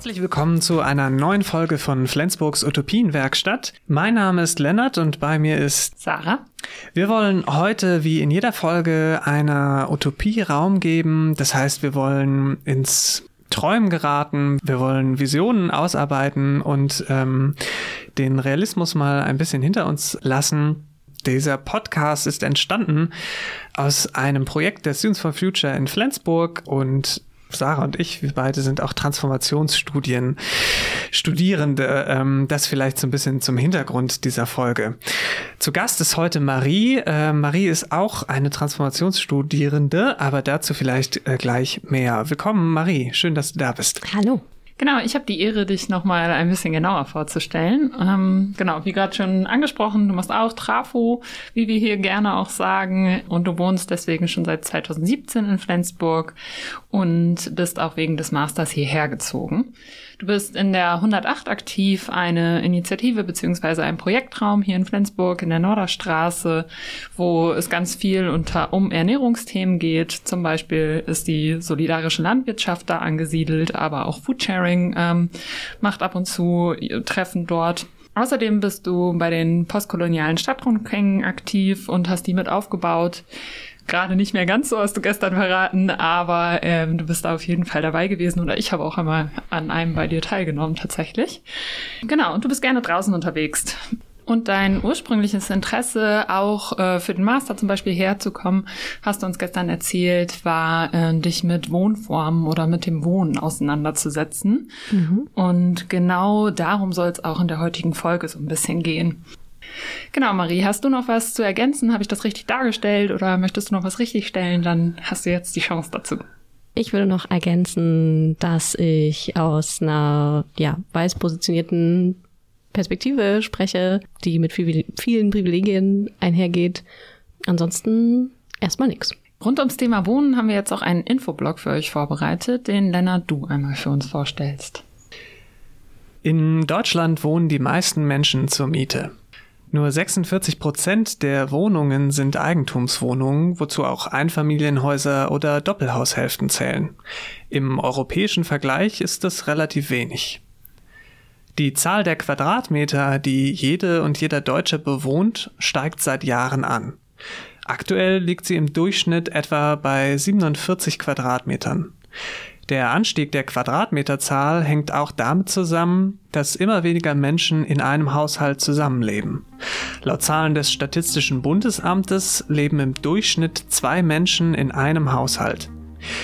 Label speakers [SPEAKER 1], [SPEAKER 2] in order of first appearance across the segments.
[SPEAKER 1] Herzlich willkommen zu einer neuen Folge von Flensburgs Utopienwerkstatt. Mein Name ist Lennart und bei mir ist
[SPEAKER 2] Sarah.
[SPEAKER 1] Wir wollen heute wie in jeder Folge einer Utopie Raum geben. Das heißt, wir wollen ins Träumen geraten, wir wollen Visionen ausarbeiten und ähm, den Realismus mal ein bisschen hinter uns lassen. Dieser Podcast ist entstanden aus einem Projekt der Students for Future in Flensburg und Sarah und ich, wir beide sind auch Transformationsstudien Studierende. Ähm, das vielleicht so ein bisschen zum Hintergrund dieser Folge. Zu Gast ist heute Marie. Äh, Marie ist auch eine Transformationsstudierende, aber dazu vielleicht äh, gleich mehr. Willkommen, Marie. Schön, dass du da bist.
[SPEAKER 2] Hallo. Genau, ich habe die Ehre, dich nochmal ein bisschen genauer vorzustellen. Ähm, genau, wie gerade schon angesprochen, du machst auch Trafo, wie wir hier gerne auch sagen, und du wohnst deswegen schon seit 2017 in Flensburg und bist auch wegen des Masters hierher gezogen. Du bist in der 108 aktiv, eine Initiative beziehungsweise ein Projektraum hier in Flensburg in der Norderstraße, wo es ganz viel unter, um Ernährungsthemen geht. Zum Beispiel ist die solidarische Landwirtschaft da angesiedelt, aber auch Foodsharing ähm, macht ab und zu Treffen dort. Außerdem bist du bei den postkolonialen Stadtrundgängen aktiv und hast die mit aufgebaut gerade nicht mehr ganz so, hast du gestern verraten, aber ähm, du bist da auf jeden Fall dabei gewesen oder ich habe auch einmal an einem bei dir teilgenommen tatsächlich. Genau, und du bist gerne draußen unterwegs. Und dein ursprüngliches Interesse, auch äh, für den Master zum Beispiel herzukommen, hast du uns gestern erzählt, war, äh, dich mit Wohnformen oder mit dem Wohnen auseinanderzusetzen. Mhm. Und genau darum soll es auch in der heutigen Folge so ein bisschen gehen. Genau, Marie, hast du noch was zu ergänzen? Habe ich das richtig dargestellt oder möchtest du noch was richtigstellen? Dann hast du jetzt die Chance dazu.
[SPEAKER 3] Ich würde noch ergänzen, dass ich aus einer ja, weiß positionierten Perspektive spreche, die mit viel, vielen Privilegien einhergeht. Ansonsten erstmal nichts.
[SPEAKER 2] Rund ums Thema Wohnen haben wir jetzt auch einen Infoblog für euch vorbereitet, den Lennart du einmal für uns vorstellst.
[SPEAKER 1] In Deutschland wohnen die meisten Menschen zur Miete. Nur 46 Prozent der Wohnungen sind Eigentumswohnungen, wozu auch Einfamilienhäuser oder Doppelhaushälften zählen. Im europäischen Vergleich ist das relativ wenig. Die Zahl der Quadratmeter, die jede und jeder Deutsche bewohnt, steigt seit Jahren an. Aktuell liegt sie im Durchschnitt etwa bei 47 Quadratmetern. Der Anstieg der Quadratmeterzahl hängt auch damit zusammen, dass immer weniger Menschen in einem Haushalt zusammenleben. Laut Zahlen des Statistischen Bundesamtes leben im Durchschnitt zwei Menschen in einem Haushalt.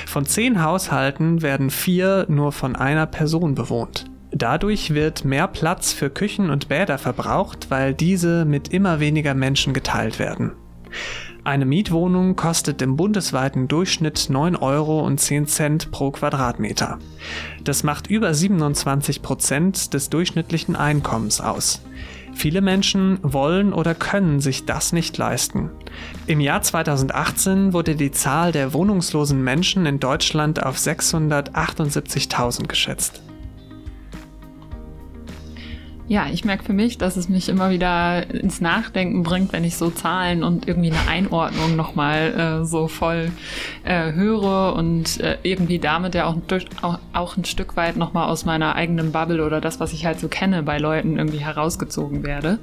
[SPEAKER 1] Von zehn Haushalten werden vier nur von einer Person bewohnt. Dadurch wird mehr Platz für Küchen und Bäder verbraucht, weil diese mit immer weniger Menschen geteilt werden. Eine Mietwohnung kostet im bundesweiten Durchschnitt 9,10 Euro pro Quadratmeter. Das macht über 27 Prozent des durchschnittlichen Einkommens aus. Viele Menschen wollen oder können sich das nicht leisten. Im Jahr 2018 wurde die Zahl der wohnungslosen Menschen in Deutschland auf 678.000 geschätzt.
[SPEAKER 2] Ja, ich merke für mich, dass es mich immer wieder ins Nachdenken bringt, wenn ich so Zahlen und irgendwie eine Einordnung nochmal äh, so voll äh, höre und äh, irgendwie damit ja auch, durch, auch, auch ein Stück weit nochmal aus meiner eigenen Bubble oder das, was ich halt so kenne bei Leuten irgendwie herausgezogen werde.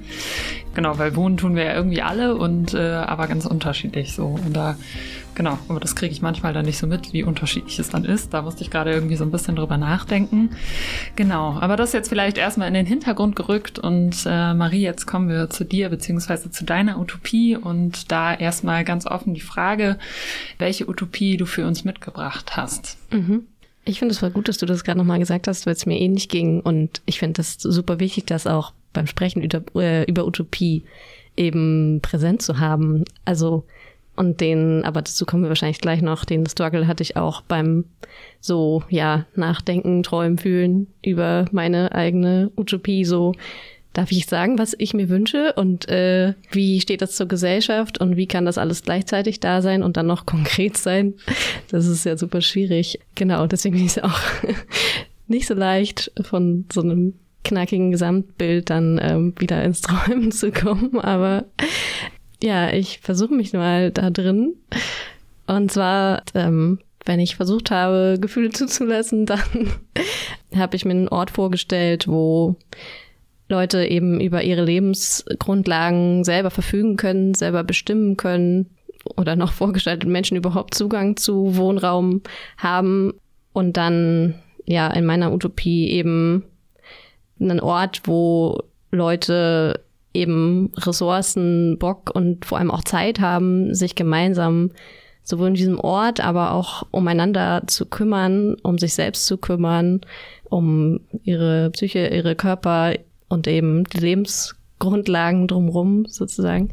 [SPEAKER 2] Genau, weil wohnen tun wir ja irgendwie alle und äh, aber ganz unterschiedlich so. Und da Genau, aber das kriege ich manchmal dann nicht so mit, wie unterschiedlich es dann ist. Da musste ich gerade irgendwie so ein bisschen drüber nachdenken. Genau, aber das jetzt vielleicht erstmal in den Hintergrund gerückt und äh, Marie, jetzt kommen wir zu dir beziehungsweise zu deiner Utopie und da erstmal ganz offen die Frage, welche Utopie du für uns mitgebracht hast.
[SPEAKER 3] Mhm. Ich finde es voll gut, dass du das gerade nochmal gesagt hast, weil es mir ähnlich ging und ich finde das super wichtig, das auch beim Sprechen über, äh, über Utopie eben präsent zu haben. Also und den, aber dazu kommen wir wahrscheinlich gleich noch, den Struggle hatte ich auch beim so, ja, Nachdenken, Träumen, Fühlen über meine eigene Utopie, so, darf ich sagen, was ich mir wünsche und äh, wie steht das zur Gesellschaft und wie kann das alles gleichzeitig da sein und dann noch konkret sein? Das ist ja super schwierig. Genau, deswegen ist es auch nicht so leicht, von so einem knackigen Gesamtbild dann ähm, wieder ins Träumen zu kommen, aber ja, ich versuche mich mal da drin. Und zwar ähm, wenn ich versucht habe, Gefühle zuzulassen, dann habe ich mir einen Ort vorgestellt, wo Leute eben über ihre Lebensgrundlagen selber verfügen können, selber bestimmen können oder noch vorgestaltet Menschen überhaupt Zugang zu Wohnraum haben und dann ja in meiner Utopie eben einen Ort, wo Leute eben Ressourcen, Bock und vor allem auch Zeit haben, sich gemeinsam sowohl in diesem Ort, aber auch umeinander zu kümmern, um sich selbst zu kümmern, um ihre Psyche, ihre Körper und eben die Lebensgrundlagen drumherum sozusagen.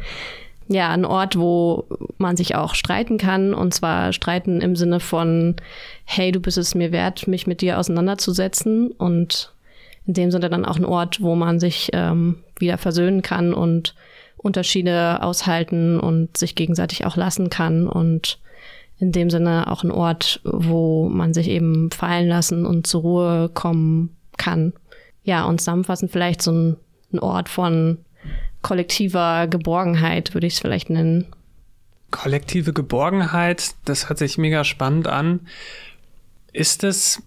[SPEAKER 3] Ja, ein Ort, wo man sich auch streiten kann und zwar streiten im Sinne von, hey, du bist es mir wert, mich mit dir auseinanderzusetzen und in dem Sinne dann auch ein Ort, wo man sich ähm, wieder versöhnen kann und Unterschiede aushalten und sich gegenseitig auch lassen kann und in dem Sinne auch ein Ort, wo man sich eben fallen lassen und zur Ruhe kommen kann. Ja, und zusammenfassend vielleicht so ein, ein Ort von kollektiver Geborgenheit, würde ich es vielleicht nennen.
[SPEAKER 1] Kollektive Geborgenheit, das hört sich mega spannend an. Ist es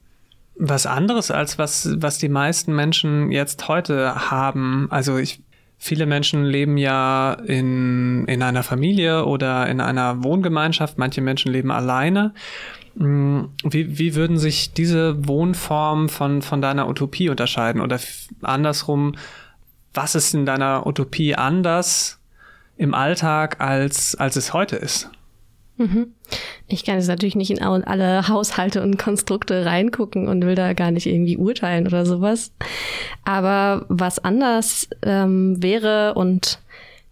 [SPEAKER 1] was anderes als was, was die meisten Menschen jetzt heute haben? Also ich Viele Menschen leben ja in, in einer Familie oder in einer Wohngemeinschaft. Manche Menschen leben alleine. Hm, wie, wie würden sich diese Wohnformen von, von deiner Utopie unterscheiden? Oder andersrum, was ist in deiner Utopie anders im Alltag, als, als es heute ist?
[SPEAKER 3] Mhm. Ich kann jetzt natürlich nicht in alle Haushalte und Konstrukte reingucken und will da gar nicht irgendwie urteilen oder sowas. Aber was anders ähm, wäre und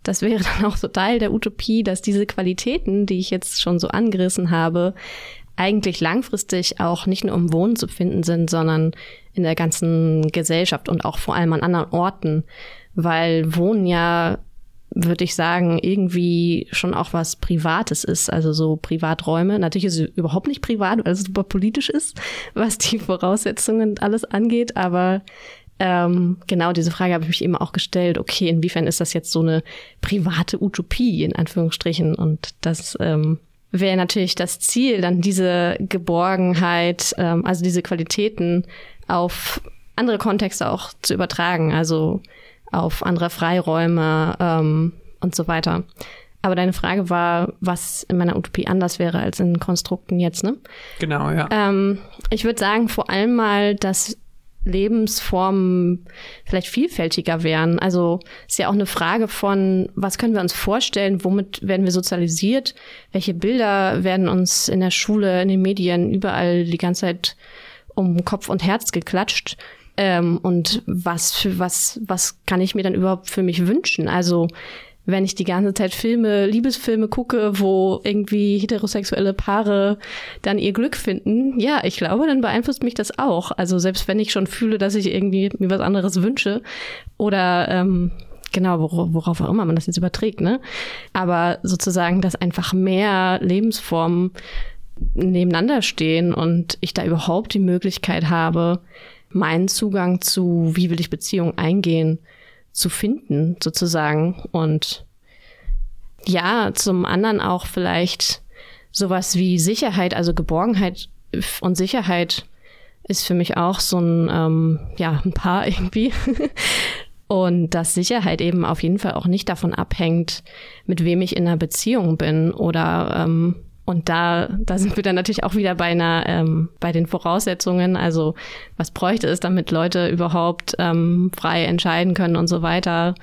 [SPEAKER 3] das wäre dann auch so Teil der Utopie, dass diese Qualitäten, die ich jetzt schon so angerissen habe, eigentlich langfristig auch nicht nur im Wohnen zu finden sind, sondern in der ganzen Gesellschaft und auch vor allem an anderen Orten, weil Wohnen ja würde ich sagen, irgendwie schon auch was Privates ist. Also so Privaträume. Natürlich ist es überhaupt nicht privat, weil es super politisch ist, was die Voraussetzungen alles angeht. Aber ähm, genau diese Frage habe ich mich eben auch gestellt. Okay, inwiefern ist das jetzt so eine private Utopie in Anführungsstrichen? Und das ähm, wäre natürlich das Ziel, dann diese Geborgenheit, ähm, also diese Qualitäten auf andere Kontexte auch zu übertragen. Also auf andere Freiräume ähm, und so weiter. Aber deine Frage war, was in meiner Utopie anders wäre als in Konstrukten jetzt, ne?
[SPEAKER 1] Genau, ja.
[SPEAKER 3] Ähm, ich würde sagen, vor allem mal, dass Lebensformen vielleicht vielfältiger wären. Also ist ja auch eine Frage von, was können wir uns vorstellen, womit werden wir sozialisiert, welche Bilder werden uns in der Schule, in den Medien, überall die ganze Zeit um Kopf und Herz geklatscht. Ähm, und was für was, was kann ich mir dann überhaupt für mich wünschen? Also wenn ich die ganze Zeit Filme, Liebesfilme gucke, wo irgendwie heterosexuelle Paare dann ihr Glück finden, ja, ich glaube, dann beeinflusst mich das auch. Also selbst wenn ich schon fühle, dass ich irgendwie mir was anderes wünsche oder ähm, genau, worauf auch immer man das jetzt überträgt, ne? Aber sozusagen, dass einfach mehr Lebensformen nebeneinander stehen und ich da überhaupt die Möglichkeit habe, meinen Zugang zu, wie will ich Beziehungen eingehen, zu finden, sozusagen. Und ja, zum anderen auch vielleicht sowas wie Sicherheit, also Geborgenheit und Sicherheit ist für mich auch so ein, ähm, ja, ein Paar irgendwie. und dass Sicherheit eben auf jeden Fall auch nicht davon abhängt, mit wem ich in einer Beziehung bin oder ähm, und da, da sind wir dann natürlich auch wieder bei einer, ähm, bei den Voraussetzungen. Also was bräuchte es, damit Leute überhaupt ähm, frei entscheiden können und so weiter.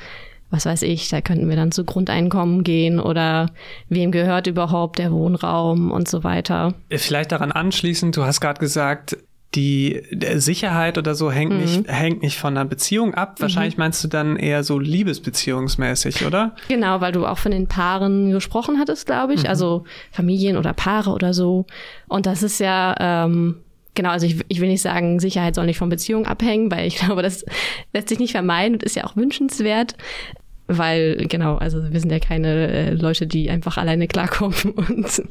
[SPEAKER 3] Was weiß ich, da könnten wir dann zu Grundeinkommen gehen oder wem gehört überhaupt der Wohnraum und so weiter.
[SPEAKER 1] Vielleicht daran anschließend, du hast gerade gesagt, die Sicherheit oder so hängt, mhm. nicht, hängt nicht von einer Beziehung ab. Wahrscheinlich mhm. meinst du dann eher so liebesbeziehungsmäßig, oder?
[SPEAKER 3] Genau, weil du auch von den Paaren gesprochen hattest, glaube ich. Mhm. Also Familien oder Paare oder so. Und das ist ja, ähm, genau, also ich, ich will nicht sagen, Sicherheit soll nicht von Beziehung abhängen, weil ich glaube, das lässt sich nicht vermeiden und ist ja auch wünschenswert weil genau, also wir sind ja keine äh, Leute, die einfach alleine klarkommen und,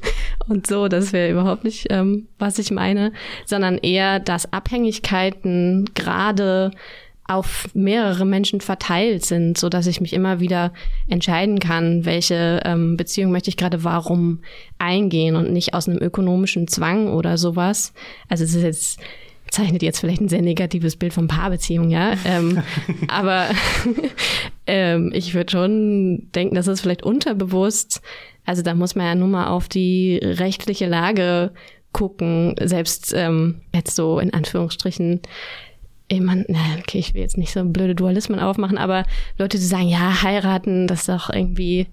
[SPEAKER 3] und so, das wäre überhaupt nicht, ähm, was ich meine, sondern eher, dass Abhängigkeiten gerade auf mehrere Menschen verteilt sind, so dass ich mich immer wieder entscheiden kann, welche ähm, Beziehung möchte ich gerade warum eingehen und nicht aus einem ökonomischen Zwang oder sowas. Also es ist jetzt zeichnet jetzt vielleicht ein sehr negatives Bild von Paarbeziehungen, ja. Ähm, aber ähm, ich würde schon denken, dass es vielleicht unterbewusst, also da muss man ja nur mal auf die rechtliche Lage gucken, selbst ähm, jetzt so in Anführungsstrichen ich meine, okay, ich will jetzt nicht so blöde Dualismen aufmachen, aber Leute, die sagen, ja, heiraten, das ist doch irgendwie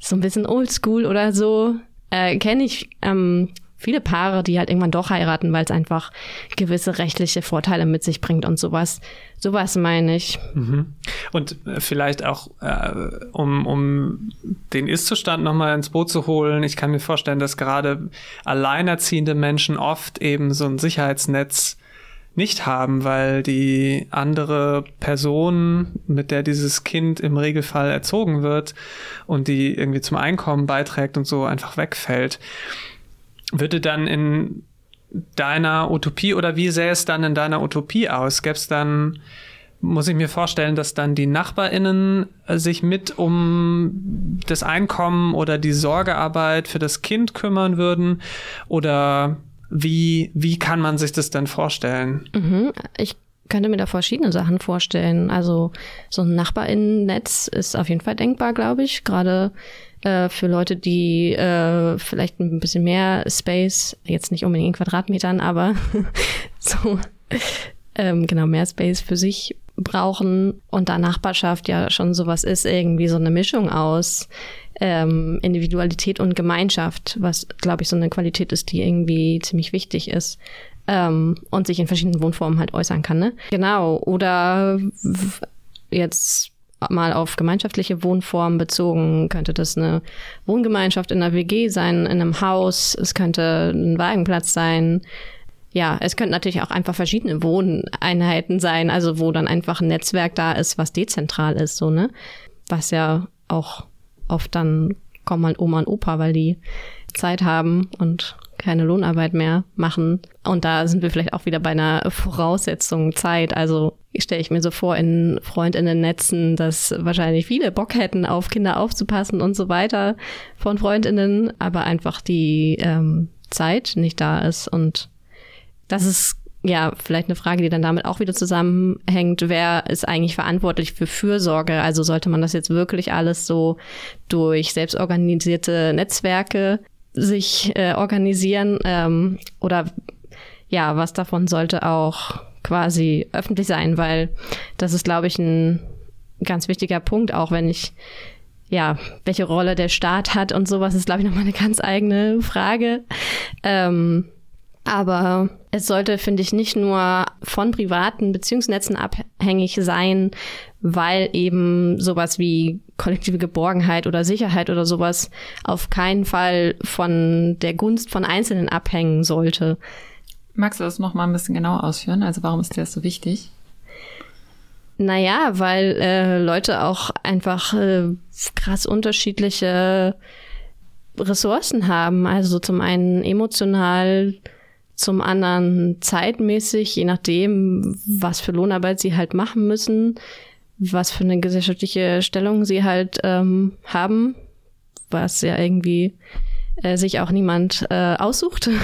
[SPEAKER 3] so ein bisschen oldschool oder so, äh, kenne ich ähm, viele Paare, die halt irgendwann doch heiraten, weil es einfach gewisse rechtliche Vorteile mit sich bringt und sowas. Sowas meine ich.
[SPEAKER 1] Mhm. Und äh, vielleicht auch, äh, um, um den Ist-Zustand nochmal ins Boot zu holen, ich kann mir vorstellen, dass gerade alleinerziehende Menschen oft eben so ein Sicherheitsnetz nicht haben, weil die andere Person, mit der dieses Kind im Regelfall erzogen wird und die irgendwie zum Einkommen beiträgt und so einfach wegfällt. Würde dann in deiner Utopie oder wie sähe es dann in deiner Utopie aus? Gäbe es dann, muss ich mir vorstellen, dass dann die NachbarInnen sich mit um das Einkommen oder die Sorgearbeit für das Kind kümmern würden? Oder wie, wie kann man sich das denn vorstellen?
[SPEAKER 3] Mhm. Ich könnte mir da verschiedene Sachen vorstellen. Also so ein Nachbarinnennetz ist auf jeden Fall denkbar, glaube ich. Gerade äh, für Leute, die äh, vielleicht ein bisschen mehr Space, jetzt nicht unbedingt in Quadratmetern, aber so ähm, genau mehr Space für sich brauchen und da Nachbarschaft ja schon sowas ist, irgendwie so eine Mischung aus ähm, Individualität und Gemeinschaft, was, glaube ich, so eine Qualität ist, die irgendwie ziemlich wichtig ist. Ähm, und sich in verschiedenen Wohnformen halt äußern kann. Ne? Genau. Oder jetzt mal auf gemeinschaftliche Wohnformen bezogen, könnte das eine Wohngemeinschaft in einer WG sein, in einem Haus, es könnte ein Wagenplatz sein. Ja, es könnten natürlich auch einfach verschiedene Wohneinheiten sein, also wo dann einfach ein Netzwerk da ist, was dezentral ist, so, ne? Was ja auch oft dann kommen halt Oma und Opa, weil die Zeit haben und keine Lohnarbeit mehr machen. Und da sind wir vielleicht auch wieder bei einer Voraussetzung Zeit. Also stelle ich mir so vor in Freundinnen-Netzen, dass wahrscheinlich viele Bock hätten, auf Kinder aufzupassen und so weiter von Freundinnen, aber einfach die ähm, Zeit nicht da ist. Und das ist ja, vielleicht eine Frage, die dann damit auch wieder zusammenhängt. Wer ist eigentlich verantwortlich für Fürsorge? Also sollte man das jetzt wirklich alles so durch selbstorganisierte Netzwerke sich äh, organisieren? Ähm, oder ja, was davon sollte auch quasi öffentlich sein? Weil das ist, glaube ich, ein ganz wichtiger Punkt, auch wenn ich ja, welche Rolle der Staat hat und sowas ist, glaube ich, nochmal eine ganz eigene Frage. Ähm, aber es sollte, finde ich, nicht nur von privaten Beziehungsnetzen abhängig sein, weil eben sowas wie kollektive Geborgenheit oder Sicherheit oder sowas auf keinen Fall von der Gunst von Einzelnen abhängen sollte.
[SPEAKER 2] Magst du das noch mal ein bisschen genauer ausführen? Also warum ist dir das so wichtig?
[SPEAKER 3] Naja, weil äh, Leute auch einfach äh, krass unterschiedliche Ressourcen haben. Also zum einen emotional, zum anderen zeitmäßig, je nachdem, was für Lohnarbeit sie halt machen müssen, was für eine gesellschaftliche Stellung sie halt ähm, haben, was ja irgendwie äh, sich auch niemand äh, aussucht.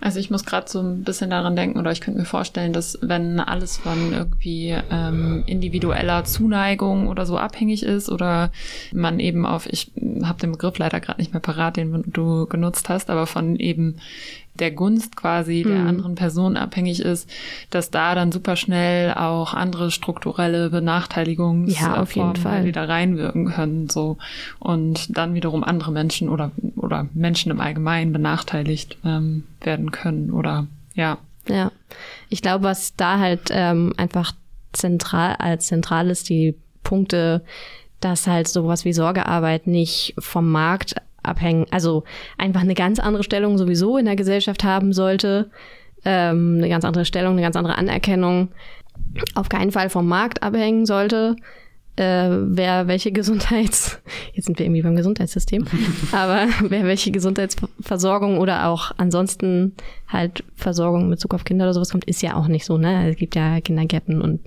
[SPEAKER 2] Also ich muss gerade so ein bisschen daran denken, oder ich könnte mir vorstellen, dass wenn alles von irgendwie ähm, individueller Zuneigung oder so abhängig ist oder man eben auf, ich habe den Begriff leider gerade nicht mehr parat, den du genutzt hast, aber von eben der Gunst quasi der mhm. anderen Person abhängig ist, dass da dann super schnell auch andere strukturelle Benachteiligungen
[SPEAKER 3] ja,
[SPEAKER 2] wieder reinwirken können, so. Und dann wiederum andere Menschen oder, oder Menschen im Allgemeinen benachteiligt ähm, werden können oder, ja.
[SPEAKER 3] Ja. Ich glaube, was da halt ähm, einfach zentral, als zentral ist, die Punkte, dass halt sowas wie Sorgearbeit nicht vom Markt abhängen, also einfach eine ganz andere Stellung sowieso in der Gesellschaft haben sollte, ähm, eine ganz andere Stellung, eine ganz andere Anerkennung, auf keinen Fall vom Markt abhängen sollte, äh, wer welche Gesundheits, jetzt sind wir irgendwie beim Gesundheitssystem, aber wer welche Gesundheitsversorgung oder auch ansonsten halt Versorgung mit Bezug auf Kinder oder sowas kommt, ist ja auch nicht so, ne? Es gibt ja Kindergärten und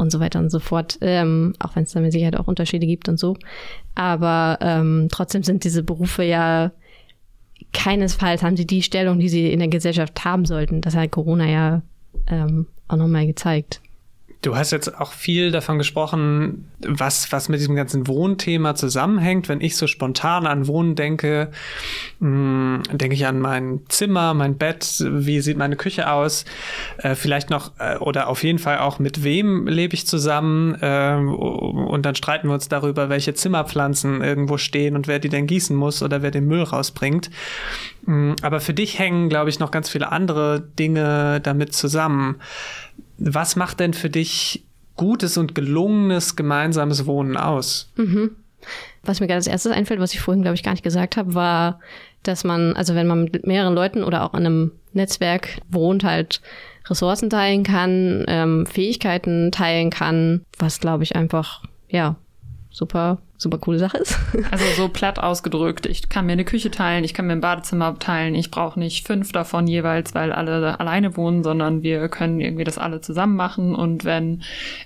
[SPEAKER 3] und so weiter und so fort, ähm, auch wenn es da mit Sicherheit auch Unterschiede gibt und so. Aber ähm, trotzdem sind diese Berufe ja keinesfalls haben sie die Stellung, die sie in der Gesellschaft haben sollten. Das hat Corona ja ähm, auch nochmal gezeigt.
[SPEAKER 1] Du hast jetzt auch viel davon gesprochen, was, was mit diesem ganzen Wohnthema zusammenhängt. Wenn ich so spontan an Wohnen denke, hm, denke ich an mein Zimmer, mein Bett, wie sieht meine Küche aus, äh, vielleicht noch äh, oder auf jeden Fall auch mit wem lebe ich zusammen äh, und dann streiten wir uns darüber, welche Zimmerpflanzen irgendwo stehen und wer die denn gießen muss oder wer den Müll rausbringt. Hm, aber für dich hängen, glaube ich, noch ganz viele andere Dinge damit zusammen. Was macht denn für dich gutes und gelungenes gemeinsames Wohnen aus?
[SPEAKER 3] Mhm. Was mir gerade als erstes einfällt, was ich vorhin, glaube ich, gar nicht gesagt habe, war, dass man, also wenn man mit mehreren Leuten oder auch in einem Netzwerk wohnt, halt Ressourcen teilen kann, ähm, Fähigkeiten teilen kann, was, glaube ich, einfach, ja, super super coole Sache ist.
[SPEAKER 2] Also so platt ausgedrückt, ich kann mir eine Küche teilen, ich kann mir ein Badezimmer teilen, ich brauche nicht fünf davon jeweils, weil alle alleine wohnen, sondern wir können irgendwie das alle zusammen machen und wenn,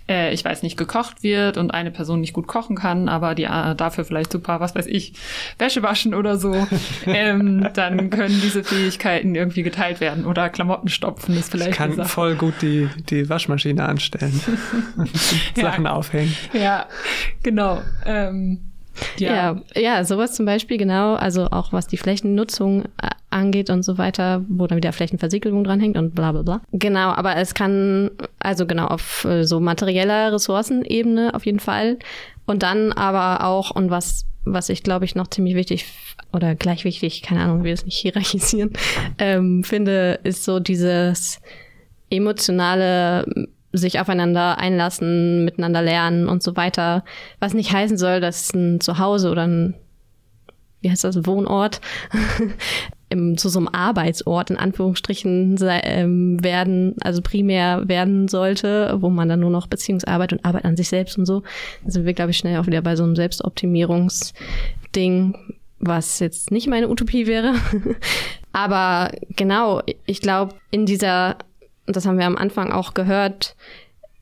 [SPEAKER 2] äh, ich weiß nicht, gekocht wird und eine Person nicht gut kochen kann, aber die äh, dafür vielleicht super, was weiß ich, Wäsche waschen oder so, ähm, dann können diese Fähigkeiten irgendwie geteilt werden oder Klamotten stopfen ist vielleicht
[SPEAKER 1] Ich kann voll gut die, die Waschmaschine anstellen Sachen ja. aufhängen.
[SPEAKER 2] Ja, genau. Ähm,
[SPEAKER 3] ja. ja. ja, sowas zum Beispiel, genau. Also auch was die Flächennutzung äh, angeht und so weiter, wo dann wieder Flächenversiegelung dranhängt und bla bla bla. Genau, aber es kann, also genau, auf äh, so materieller Ressourcenebene auf jeden Fall. Und dann aber auch, und was, was ich glaube ich noch ziemlich wichtig oder gleich wichtig, keine Ahnung, wie wir es nicht hierarchisieren, ähm, finde, ist so dieses emotionale sich aufeinander einlassen, miteinander lernen und so weiter. Was nicht heißen soll, dass ein Zuhause oder ein, wie heißt das, Wohnort zu so einem Arbeitsort in Anführungsstrichen ähm, werden, also primär werden sollte, wo man dann nur noch Beziehungsarbeit und Arbeit an sich selbst und so. Dann sind wir, glaube ich, schnell auch wieder bei so einem Selbstoptimierungsding, was jetzt nicht meine Utopie wäre. Aber genau, ich glaube, in dieser und das haben wir am Anfang auch gehört,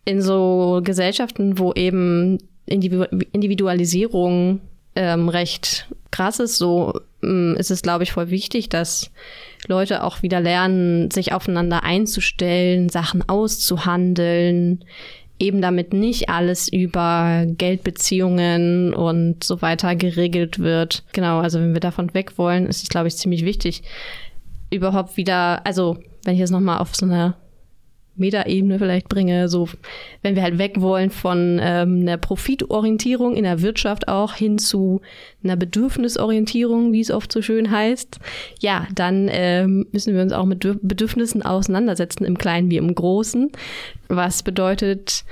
[SPEAKER 3] in so Gesellschaften, wo eben Individualisierung ähm, recht krass ist, so ähm, ist es, glaube ich, voll wichtig, dass Leute auch wieder lernen, sich aufeinander einzustellen, Sachen auszuhandeln, eben damit nicht alles über Geldbeziehungen und so weiter geregelt wird. Genau, also wenn wir davon weg wollen, ist es, glaube ich, ziemlich wichtig, überhaupt wieder, also wenn ich jetzt nochmal auf so eine Metaebene vielleicht bringe, so wenn wir halt weg wollen von ähm, einer Profitorientierung in der Wirtschaft auch hin zu einer Bedürfnisorientierung, wie es oft so schön heißt, ja, dann ähm, müssen wir uns auch mit Bedürfnissen auseinandersetzen, im Kleinen wie im Großen. Was bedeutet,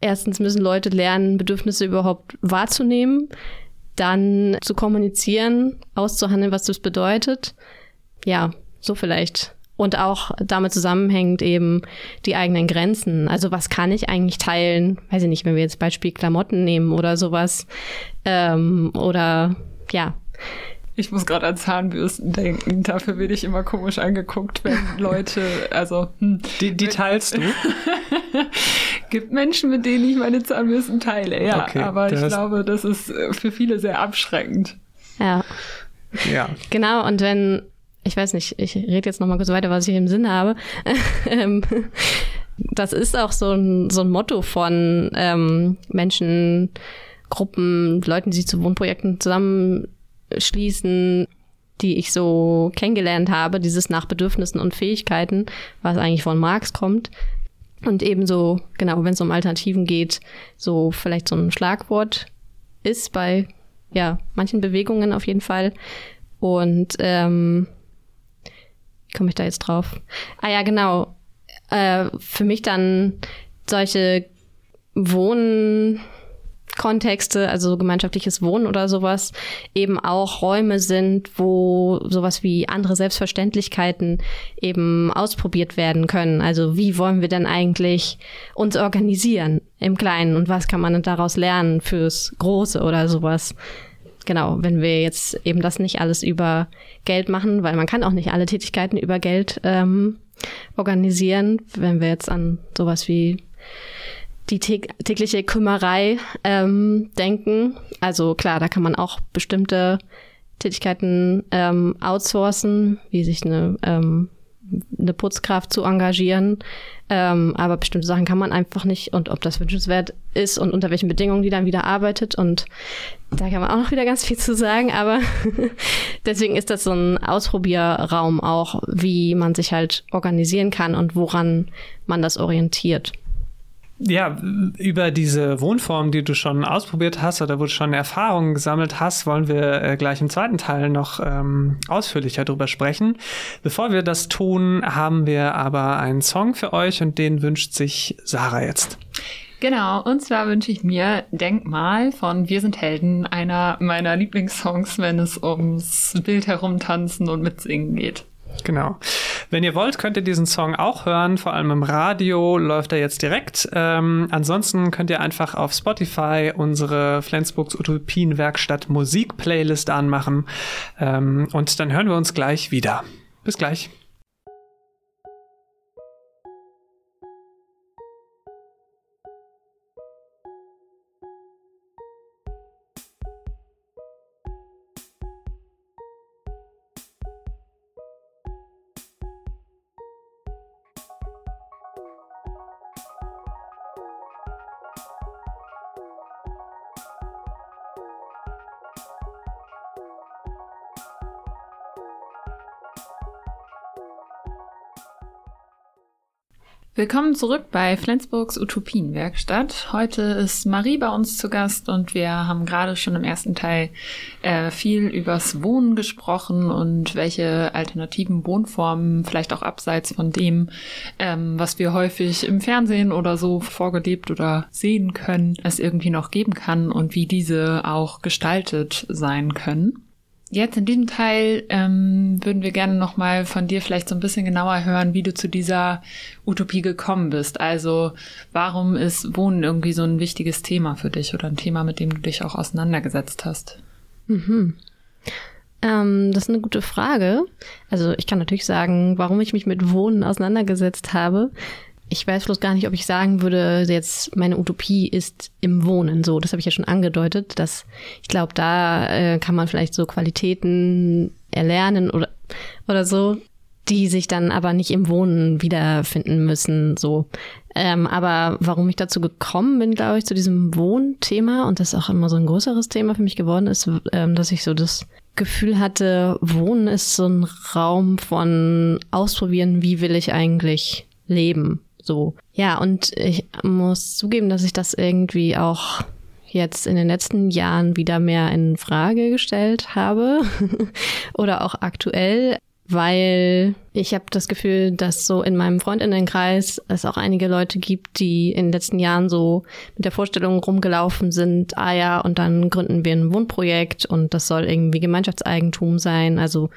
[SPEAKER 3] erstens müssen Leute lernen, Bedürfnisse überhaupt wahrzunehmen, dann zu kommunizieren, auszuhandeln, was das bedeutet. Ja, so vielleicht und auch damit zusammenhängt eben die eigenen Grenzen. Also was kann ich eigentlich teilen? Weiß ich nicht, wenn wir jetzt Beispiel Klamotten nehmen oder sowas. Ähm, oder ja.
[SPEAKER 2] Ich muss gerade an Zahnbürsten denken. Dafür werde ich immer komisch angeguckt, wenn Leute, also.
[SPEAKER 1] Hm, die, die teilst du?
[SPEAKER 2] gibt Menschen, mit denen ich meine Zahnbürsten teile, ja. Okay, aber ich glaube, das ist für viele sehr abschreckend.
[SPEAKER 3] Ja.
[SPEAKER 1] Ja.
[SPEAKER 3] Genau, und wenn ich weiß nicht, ich rede jetzt noch mal kurz weiter, was ich im Sinn habe. Ähm, das ist auch so ein, so ein Motto von ähm, Menschen, Gruppen, Leuten, die sich zu Wohnprojekten zusammenschließen, die ich so kennengelernt habe, dieses nach Bedürfnissen und Fähigkeiten, was eigentlich von Marx kommt. Und ebenso, genau, wenn es um Alternativen geht, so vielleicht so ein Schlagwort ist bei ja, manchen Bewegungen auf jeden Fall. Und ähm, wie komme ich da jetzt drauf? Ah ja, genau. Äh, für mich dann solche Wohn Kontexte, also gemeinschaftliches Wohnen oder sowas, eben auch Räume sind, wo sowas wie andere Selbstverständlichkeiten eben ausprobiert werden können. Also wie wollen wir denn eigentlich uns organisieren im Kleinen und was kann man daraus lernen fürs Große oder sowas? Genau, wenn wir jetzt eben das nicht alles über Geld machen, weil man kann auch nicht alle Tätigkeiten über Geld ähm, organisieren, wenn wir jetzt an sowas wie die tägliche Kümmerei ähm, denken. Also klar, da kann man auch bestimmte Tätigkeiten ähm, outsourcen, wie sich eine, ähm, eine Putzkraft zu engagieren. Ähm, aber bestimmte Sachen kann man einfach nicht und ob das wünschenswert ist und unter welchen Bedingungen die dann wieder arbeitet. Und da kann man auch noch wieder ganz viel zu sagen. Aber deswegen ist das so ein Ausprobierraum auch, wie man sich halt organisieren kann und woran man das orientiert.
[SPEAKER 1] Ja, über diese Wohnform, die du schon ausprobiert hast oder wo du schon Erfahrungen gesammelt hast, wollen wir äh, gleich im zweiten Teil noch ähm, ausführlicher drüber sprechen. Bevor wir das tun, haben wir aber einen Song für euch und den wünscht sich Sarah jetzt.
[SPEAKER 2] Genau, und zwar wünsche ich mir Denkmal von Wir sind Helden, einer meiner Lieblingssongs, wenn es ums Bild herumtanzen und mitsingen geht.
[SPEAKER 1] Genau. Wenn ihr wollt, könnt ihr diesen Song auch hören. Vor allem im Radio läuft er jetzt direkt. Ähm, ansonsten könnt ihr einfach auf Spotify unsere Flensburgs Utopienwerkstatt Musik-Playlist anmachen. Ähm, und dann hören wir uns gleich wieder. Bis gleich.
[SPEAKER 2] Willkommen zurück bei Flensburgs Utopienwerkstatt. Heute ist Marie bei uns zu Gast und wir haben gerade schon im ersten Teil äh, viel übers Wohnen gesprochen und welche alternativen Wohnformen, vielleicht auch abseits von dem, ähm, was wir häufig im Fernsehen oder so vorgelebt oder sehen können, es irgendwie noch geben kann und wie diese auch gestaltet sein können. Jetzt in diesem Teil ähm, würden wir gerne nochmal von dir vielleicht so ein bisschen genauer hören, wie du zu dieser Utopie gekommen bist. Also warum ist Wohnen irgendwie so ein wichtiges Thema für dich oder ein Thema, mit dem du dich auch auseinandergesetzt hast?
[SPEAKER 3] Mhm. Ähm, das ist eine gute Frage. Also ich kann natürlich sagen, warum ich mich mit Wohnen auseinandergesetzt habe. Ich weiß bloß gar nicht, ob ich sagen würde, jetzt meine Utopie ist im Wohnen. So, das habe ich ja schon angedeutet. Dass ich glaube, da äh, kann man vielleicht so Qualitäten erlernen oder oder so, die sich dann aber nicht im Wohnen wiederfinden müssen. So, ähm, aber warum ich dazu gekommen bin, glaube ich, zu diesem Wohnthema und das auch immer so ein größeres Thema für mich geworden ist, ähm, dass ich so das Gefühl hatte, Wohnen ist so ein Raum von Ausprobieren, wie will ich eigentlich leben so. Ja, und ich muss zugeben, dass ich das irgendwie auch jetzt in den letzten Jahren wieder mehr in Frage gestellt habe oder auch aktuell, weil ich habe das Gefühl, dass so in meinem Freundinnenkreis es auch einige Leute gibt, die in den letzten Jahren so mit der Vorstellung rumgelaufen sind, ah ja, und dann gründen wir ein Wohnprojekt und das soll irgendwie Gemeinschaftseigentum sein, also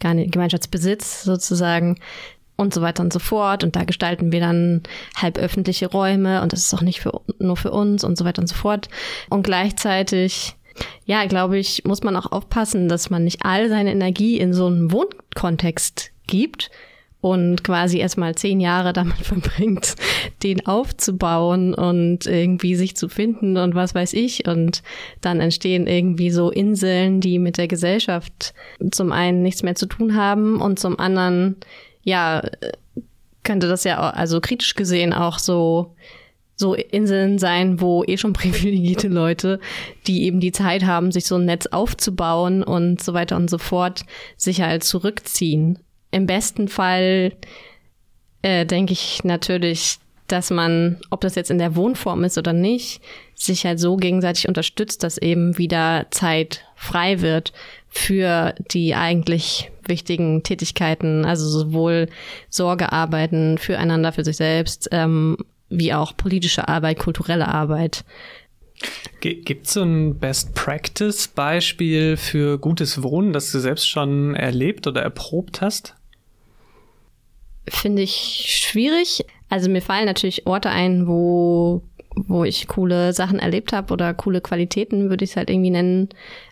[SPEAKER 3] gar nicht Gemeinschaftsbesitz sozusagen und so weiter und so fort. Und da gestalten wir dann halb öffentliche Räume und das ist auch nicht für, nur für uns und so weiter und so fort. Und gleichzeitig, ja, glaube ich, muss man auch aufpassen, dass man nicht all seine Energie in so einen Wohnkontext gibt und quasi erstmal zehn Jahre damit verbringt, den aufzubauen und irgendwie sich zu finden und was weiß ich. Und dann entstehen irgendwie so Inseln, die mit der Gesellschaft zum einen nichts mehr zu tun haben und zum anderen ja, könnte das ja also kritisch gesehen auch so so Inseln sein, wo eh schon privilegierte Leute, die eben die Zeit haben, sich so ein Netz aufzubauen und so weiter und so fort, sich halt zurückziehen. Im besten Fall äh, denke ich natürlich, dass man, ob das jetzt in der Wohnform ist oder nicht, sich halt so gegenseitig unterstützt, dass eben wieder Zeit frei wird für die eigentlich wichtigen Tätigkeiten, also sowohl Sorgearbeiten füreinander, für sich selbst, ähm, wie auch politische Arbeit, kulturelle Arbeit.
[SPEAKER 1] Gibt es so ein Best-Practice-Beispiel für gutes Wohnen, das du selbst schon erlebt oder erprobt hast?
[SPEAKER 3] Finde ich schwierig. Also mir fallen natürlich Orte ein, wo, wo ich coole Sachen erlebt habe oder coole Qualitäten, würde ich es halt irgendwie nennen.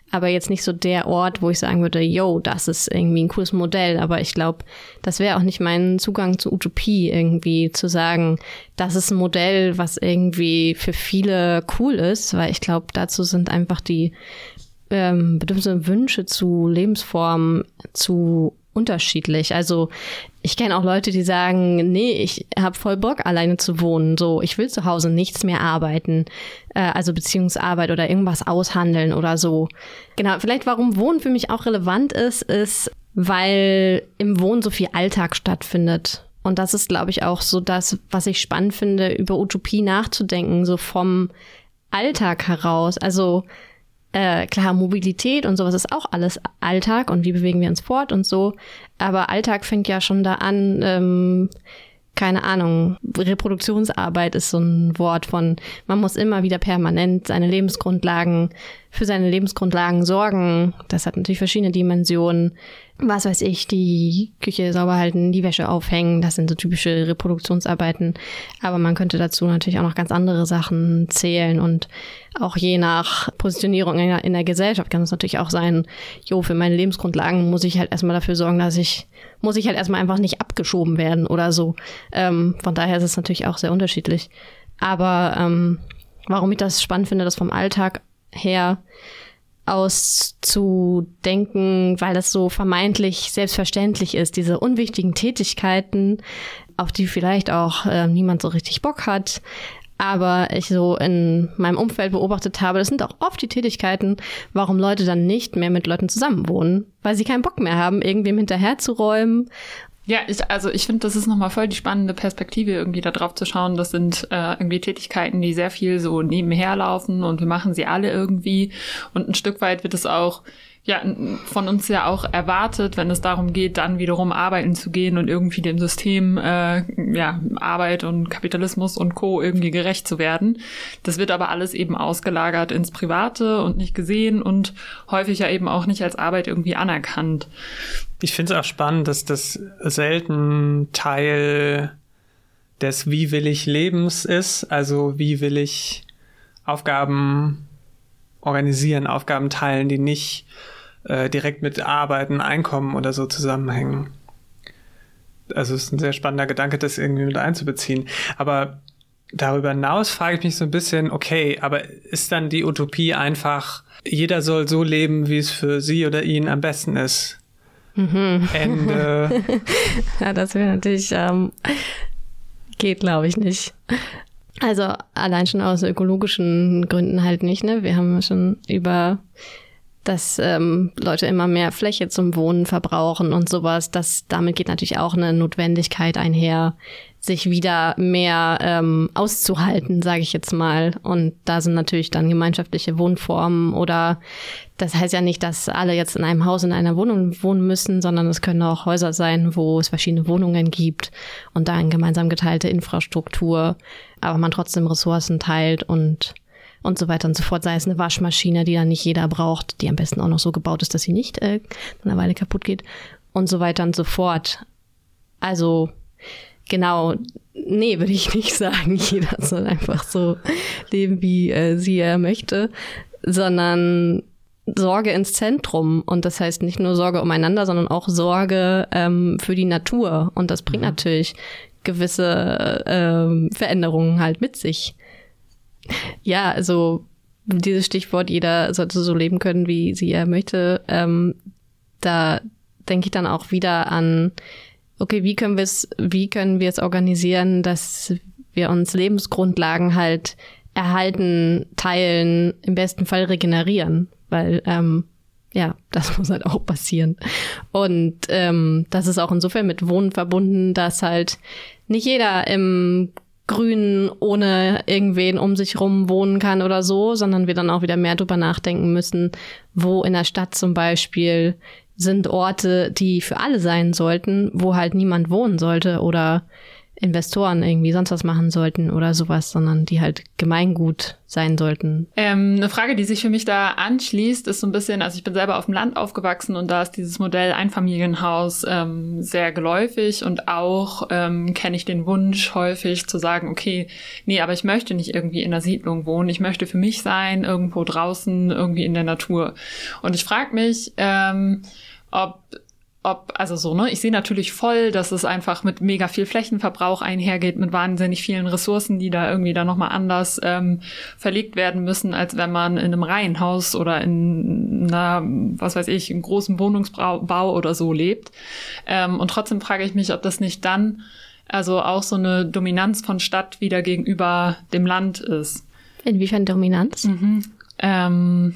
[SPEAKER 3] Aber jetzt nicht so der Ort, wo ich sagen würde, yo, das ist irgendwie ein cooles Modell. Aber ich glaube, das wäre auch nicht mein Zugang zu Utopie, irgendwie zu sagen, das ist ein Modell, was irgendwie für viele cool ist, weil ich glaube, dazu sind einfach die ähm, Bedürfnisse und Wünsche zu Lebensformen zu unterschiedlich. Also ich kenne auch Leute, die sagen, nee, ich habe voll Bock, alleine zu wohnen. So, ich will zu Hause nichts mehr arbeiten, äh, also Beziehungsarbeit oder irgendwas aushandeln oder so. Genau, vielleicht warum Wohnen für mich auch relevant ist, ist, weil im Wohnen so viel Alltag stattfindet. Und das ist, glaube ich, auch so das, was ich spannend finde, über Utopie nachzudenken, so vom Alltag heraus. Also äh, klar, Mobilität und sowas ist auch alles Alltag und wie bewegen wir uns fort und so. Aber Alltag fängt ja schon da an, ähm, keine Ahnung, Reproduktionsarbeit ist so ein Wort von, man muss immer wieder permanent seine Lebensgrundlagen, für seine Lebensgrundlagen sorgen. Das hat natürlich verschiedene Dimensionen was weiß ich, die Küche sauber halten, die Wäsche aufhängen, das sind so typische Reproduktionsarbeiten. Aber man könnte dazu natürlich auch noch ganz andere Sachen zählen und auch je nach Positionierung in der, in der Gesellschaft kann es natürlich auch sein, jo, für meine Lebensgrundlagen muss ich halt erstmal dafür sorgen, dass ich, muss ich halt erstmal einfach nicht abgeschoben werden oder so. Ähm, von daher ist es natürlich auch sehr unterschiedlich. Aber ähm, warum ich das spannend finde, das vom Alltag her auszudenken, weil das so vermeintlich selbstverständlich ist, diese unwichtigen Tätigkeiten, auf die vielleicht auch äh, niemand so richtig Bock hat. Aber ich so in meinem Umfeld beobachtet habe, das sind auch oft die Tätigkeiten, warum Leute dann nicht mehr mit Leuten zusammenwohnen, weil sie keinen Bock mehr haben, irgendwem hinterherzuräumen
[SPEAKER 2] ja, ich, also ich finde, das ist nochmal voll die spannende Perspektive, irgendwie da drauf zu schauen. Das sind äh, irgendwie Tätigkeiten, die sehr viel so nebenher laufen und wir machen sie alle irgendwie. Und ein Stück weit wird es auch ja von uns ja auch erwartet, wenn es darum geht, dann wiederum arbeiten zu gehen und irgendwie dem System äh, ja Arbeit und Kapitalismus und Co irgendwie gerecht zu werden. Das wird aber alles eben ausgelagert ins Private und nicht gesehen und häufig ja eben auch nicht als Arbeit irgendwie anerkannt.
[SPEAKER 1] Ich finde es auch spannend, dass das selten Teil des Wie will ich Lebens ist, also wie will ich Aufgaben organisieren, Aufgaben teilen, die nicht äh, direkt mit Arbeiten, Einkommen oder so zusammenhängen. Also es ist ein sehr spannender Gedanke, das irgendwie mit einzubeziehen. Aber darüber hinaus frage ich mich so ein bisschen, okay, aber ist dann die Utopie einfach, jeder soll so leben, wie es für sie oder ihn am besten ist? Mhm. Ende.
[SPEAKER 3] ja, das wäre natürlich, ähm, geht glaube ich nicht. Also allein schon aus ökologischen Gründen halt nicht, ne? Wir haben schon über dass ähm, Leute immer mehr Fläche zum Wohnen verbrauchen und sowas. Das, damit geht natürlich auch eine Notwendigkeit einher, sich wieder mehr ähm, auszuhalten, sage ich jetzt mal. Und da sind natürlich dann gemeinschaftliche Wohnformen oder das heißt ja nicht, dass alle jetzt in einem Haus in einer Wohnung wohnen müssen, sondern es können auch Häuser sein, wo es verschiedene Wohnungen gibt und da eine gemeinsam geteilte Infrastruktur, aber man trotzdem Ressourcen teilt und und so weiter und so fort. Sei es eine Waschmaschine, die dann nicht jeder braucht, die am besten auch noch so gebaut ist, dass sie nicht äh, nach einer Weile kaputt geht und so weiter und so fort. Also genau, nee, würde ich nicht sagen, jeder soll einfach so leben, wie äh, sie er möchte, sondern Sorge ins Zentrum. Und das heißt nicht nur Sorge umeinander, sondern auch Sorge ähm, für die Natur. Und das bringt mhm. natürlich gewisse ähm, Veränderungen halt mit sich. Ja, also dieses Stichwort, jeder sollte so leben können, wie sie er möchte, ähm, da denke ich dann auch wieder an, okay, wie können wir es, wie können wir es organisieren, dass wir uns Lebensgrundlagen halt erhalten, teilen, im besten Fall regenerieren, weil ähm, ja, das muss halt auch passieren. Und ähm, das ist auch insofern mit Wohnen verbunden, dass halt nicht jeder im Grün ohne irgendwen um sich rum wohnen kann oder so, sondern wir dann auch wieder mehr drüber nachdenken müssen, wo in der Stadt zum Beispiel sind Orte, die für alle sein sollten, wo halt niemand wohnen sollte oder Investoren irgendwie sonst was machen sollten oder sowas, sondern die halt Gemeingut sein sollten.
[SPEAKER 2] Ähm, eine Frage, die sich für mich da anschließt, ist so ein bisschen, also ich bin selber auf dem Land aufgewachsen und da ist dieses Modell Einfamilienhaus ähm, sehr geläufig und auch ähm, kenne ich den Wunsch häufig zu sagen, okay, nee, aber ich möchte nicht irgendwie in der Siedlung wohnen, ich möchte für mich sein, irgendwo draußen, irgendwie in der Natur. Und ich frage mich, ähm, ob ob, also so, ne, ich sehe natürlich voll, dass es einfach mit mega viel Flächenverbrauch einhergeht, mit wahnsinnig vielen Ressourcen, die da irgendwie dann nochmal anders ähm, verlegt werden müssen, als wenn man in einem Reihenhaus oder in einer, was weiß ich, einem großen Wohnungsbau oder so lebt. Ähm, und trotzdem frage ich mich, ob das nicht dann also auch so eine Dominanz von Stadt wieder gegenüber dem Land ist.
[SPEAKER 3] Inwiefern Dominanz?
[SPEAKER 2] Mhm. Ähm,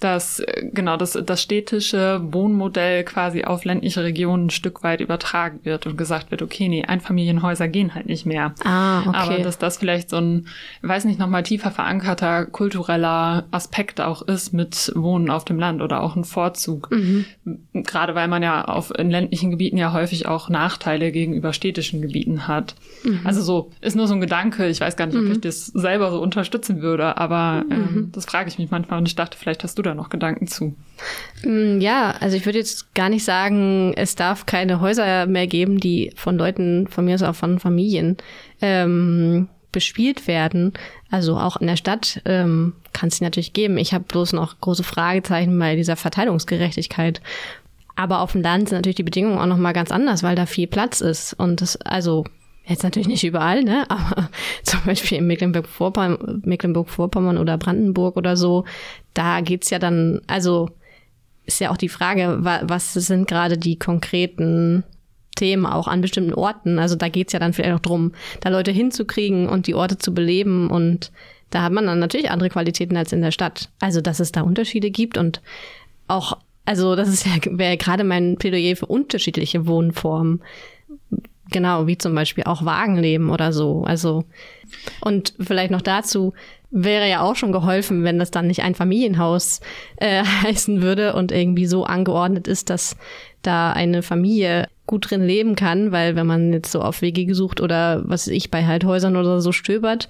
[SPEAKER 2] dass äh, genau das, das städtische Wohnmodell quasi auf ländliche Regionen ein Stück weit übertragen wird und gesagt wird, okay, nee, Einfamilienhäuser gehen halt nicht mehr.
[SPEAKER 3] Ah, okay.
[SPEAKER 2] Aber dass das vielleicht so ein, weiß nicht, nochmal tiefer verankerter kultureller Aspekt auch ist mit Wohnen auf dem Land oder auch ein Vorzug. Mhm. Gerade weil man ja auf, in ländlichen Gebieten ja häufig auch Nachteile gegenüber städtischen Gebieten hat. Mhm. Also so, ist nur so ein Gedanke. Ich weiß gar nicht, ob mhm. ich das selber so unterstützen würde, aber ähm, mhm. das frage ich mich manchmal und ich dachte, vielleicht hast du da da noch Gedanken zu?
[SPEAKER 3] Mm, ja, also ich würde jetzt gar nicht sagen, es darf keine Häuser mehr geben, die von Leuten, von mir aus auch von Familien, ähm, bespielt werden. Also auch in der Stadt ähm, kann es natürlich geben. Ich habe bloß noch große Fragezeichen bei dieser Verteilungsgerechtigkeit. Aber auf dem Land sind natürlich die Bedingungen auch noch mal ganz anders, weil da viel Platz ist. Und das, also Jetzt natürlich nicht überall, ne? Aber zum Beispiel in Mecklenburg-Vorpommern Mecklenburg oder Brandenburg oder so, da geht's ja dann, also ist ja auch die Frage, was sind gerade die konkreten Themen auch an bestimmten Orten. Also da geht's ja dann vielleicht auch drum, da Leute hinzukriegen und die Orte zu beleben. Und da hat man dann natürlich andere Qualitäten als in der Stadt. Also dass es da Unterschiede gibt und auch, also das ist ja, wäre gerade mein Plädoyer für unterschiedliche Wohnformen Genau, wie zum Beispiel auch Wagenleben oder so. Also, und vielleicht noch dazu, wäre ja auch schon geholfen, wenn das dann nicht ein Familienhaus äh, heißen würde und irgendwie so angeordnet ist, dass da eine Familie gut drin leben kann, weil wenn man jetzt so auf Wege gesucht oder was ich bei halt Häusern oder so stöbert,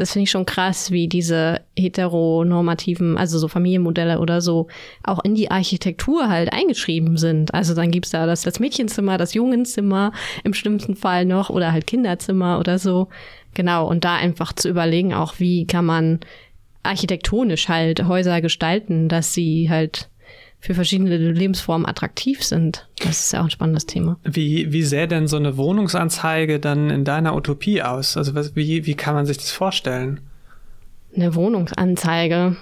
[SPEAKER 3] das finde ich schon krass, wie diese heteronormativen, also so Familienmodelle oder so, auch in die Architektur halt eingeschrieben sind. Also dann gibt's da das, das Mädchenzimmer, das Jungenzimmer im schlimmsten Fall noch oder halt Kinderzimmer oder so. Genau, und da einfach zu überlegen, auch wie kann man architektonisch halt Häuser gestalten, dass sie halt für verschiedene Lebensformen attraktiv sind. Das ist ja auch ein spannendes Thema.
[SPEAKER 1] Wie, wie sähe denn so eine Wohnungsanzeige dann in deiner Utopie aus? Also was, wie, wie kann man sich das vorstellen?
[SPEAKER 3] Eine Wohnungsanzeige.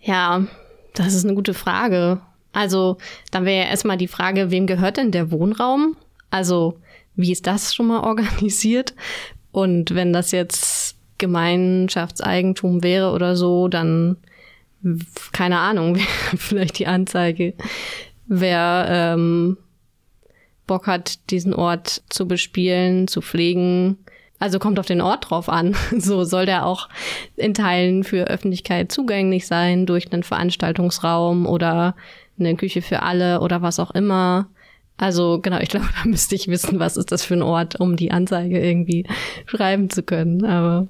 [SPEAKER 3] Ja, das ist eine gute Frage. Also, dann wäre ja erstmal die Frage, wem gehört denn der Wohnraum? Also, wie ist das schon mal organisiert? Und wenn das jetzt Gemeinschaftseigentum wäre oder so, dann keine Ahnung, vielleicht die Anzeige, wer ähm, Bock hat, diesen Ort zu bespielen, zu pflegen. Also kommt auf den Ort drauf an. So soll der auch in Teilen für Öffentlichkeit zugänglich sein durch einen Veranstaltungsraum oder eine Küche für alle oder was auch immer. Also genau, ich glaube, da müsste ich wissen, was ist das für ein Ort, um die Anzeige irgendwie schreiben zu können. Aber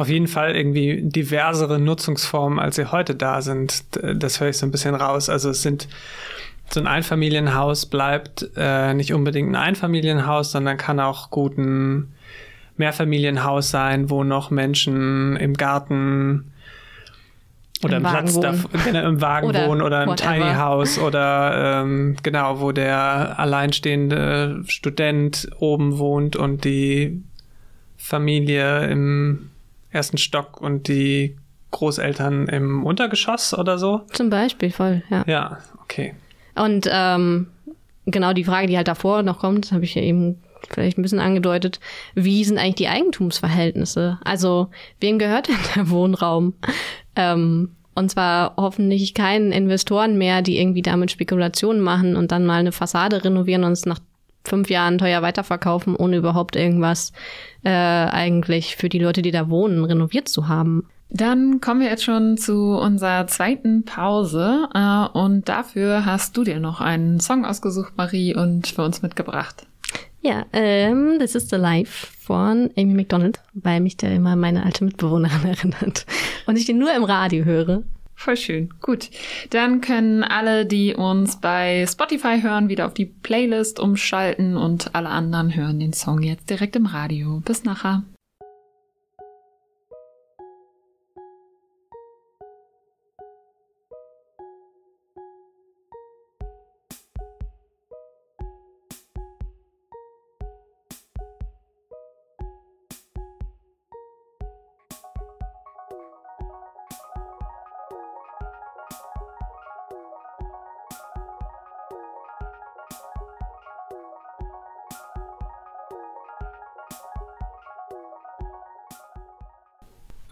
[SPEAKER 1] auf jeden Fall irgendwie diversere Nutzungsformen, als sie heute da sind. Das höre ich so ein bisschen raus. Also es sind so ein Einfamilienhaus bleibt äh, nicht unbedingt ein Einfamilienhaus, sondern kann auch gut ein Mehrfamilienhaus sein, wo noch Menschen im Garten oder Im, Platz da, genau, im Wagen oder wohnen oder im Tiny House oder ähm, genau, wo der alleinstehende Student oben wohnt und die Familie im ersten Stock und die Großeltern im Untergeschoss oder so?
[SPEAKER 3] Zum Beispiel, voll, ja.
[SPEAKER 1] Ja, okay.
[SPEAKER 3] Und ähm, genau die Frage, die halt davor noch kommt, habe ich ja eben vielleicht ein bisschen angedeutet, wie sind eigentlich die Eigentumsverhältnisse? Also, wem gehört denn der Wohnraum? Ähm, und zwar hoffentlich keinen Investoren mehr, die irgendwie damit Spekulationen machen und dann mal eine Fassade renovieren und es nach fünf Jahren teuer weiterverkaufen, ohne überhaupt irgendwas äh, eigentlich für die Leute, die da wohnen, renoviert zu haben.
[SPEAKER 2] Dann kommen wir jetzt schon zu unserer zweiten Pause äh, und dafür hast du dir noch einen Song ausgesucht, Marie, und für uns mitgebracht.
[SPEAKER 3] Ja, ähm, This is the Life von Amy McDonald, weil mich da immer meine alte Mitbewohnerin erinnert. Und ich den nur im Radio höre.
[SPEAKER 2] Voll schön. Gut. Dann können alle, die uns bei Spotify hören, wieder auf die Playlist umschalten und alle anderen hören den Song jetzt direkt im Radio. Bis nachher.